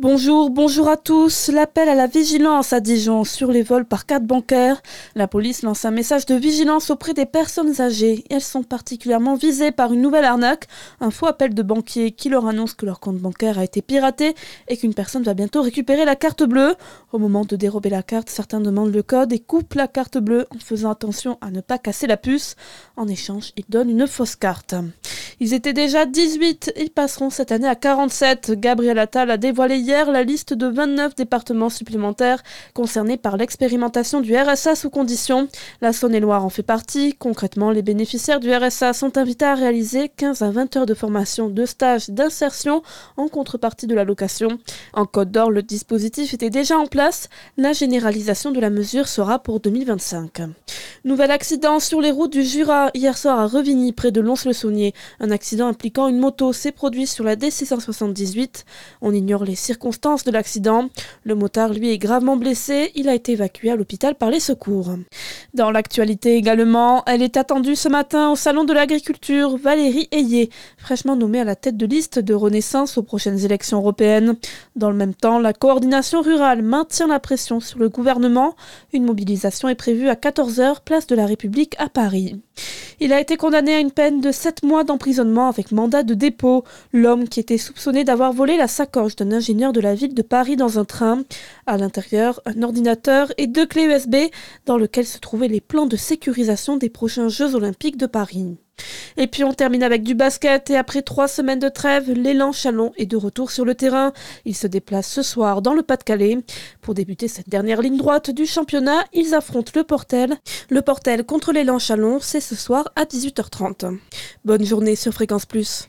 Bonjour, bonjour à tous. L'appel à la vigilance à Dijon sur les vols par carte bancaire. La police lance un message de vigilance auprès des personnes âgées. Elles sont particulièrement visées par une nouvelle arnaque. Un faux appel de banquier qui leur annonce que leur compte bancaire a été piraté et qu'une personne va bientôt récupérer la carte bleue. Au moment de dérober la carte, certains demandent le code et coupent la carte bleue en faisant attention à ne pas casser la puce. En échange, ils donnent une fausse carte. Ils étaient déjà 18, ils passeront cette année à 47. Gabriel Attal a dévoilé hier la liste de 29 départements supplémentaires concernés par l'expérimentation du RSA sous condition. La Saône-et-Loire en fait partie. Concrètement, les bénéficiaires du RSA sont invités à réaliser 15 à 20 heures de formation, de stage, d'insertion en contrepartie de l'allocation. En Côte d'Or, le dispositif était déjà en place. La généralisation de la mesure sera pour 2025. Nouvel accident sur les routes du Jura hier soir à Revigny, près de Lons-le-Saunier. Un accident impliquant une moto s'est produit sur la D678. On ignore les circonstances de l'accident. Le motard, lui, est gravement blessé. Il a été évacué à l'hôpital par les secours. Dans l'actualité également, elle est attendue ce matin au Salon de l'Agriculture, Valérie Ayé, fraîchement nommée à la tête de liste de Renaissance aux prochaines élections européennes. Dans le même temps, la coordination rurale maintient la pression sur le gouvernement. Une mobilisation est prévue à 14h, place de la République à Paris. Il a été condamné à une peine de 7 mois d'emprisonnement avec mandat de dépôt. L'homme qui était soupçonné d'avoir volé la sacoche d'un ingénieur de la ville de Paris dans un train. À l'intérieur, un ordinateur et deux clés USB dans lesquelles se trouvaient les plans de sécurisation des prochains Jeux olympiques de Paris. Et puis on termine avec du basket et après trois semaines de trêve, l'élan Chalon est de retour sur le terrain. Il se déplace ce soir dans le Pas-de-Calais. Pour débuter cette dernière ligne droite du championnat, ils affrontent le Portel. Le Portel contre l'élan Chalon, c'est ce soir à 18h30. Bonne journée sur Fréquence Plus.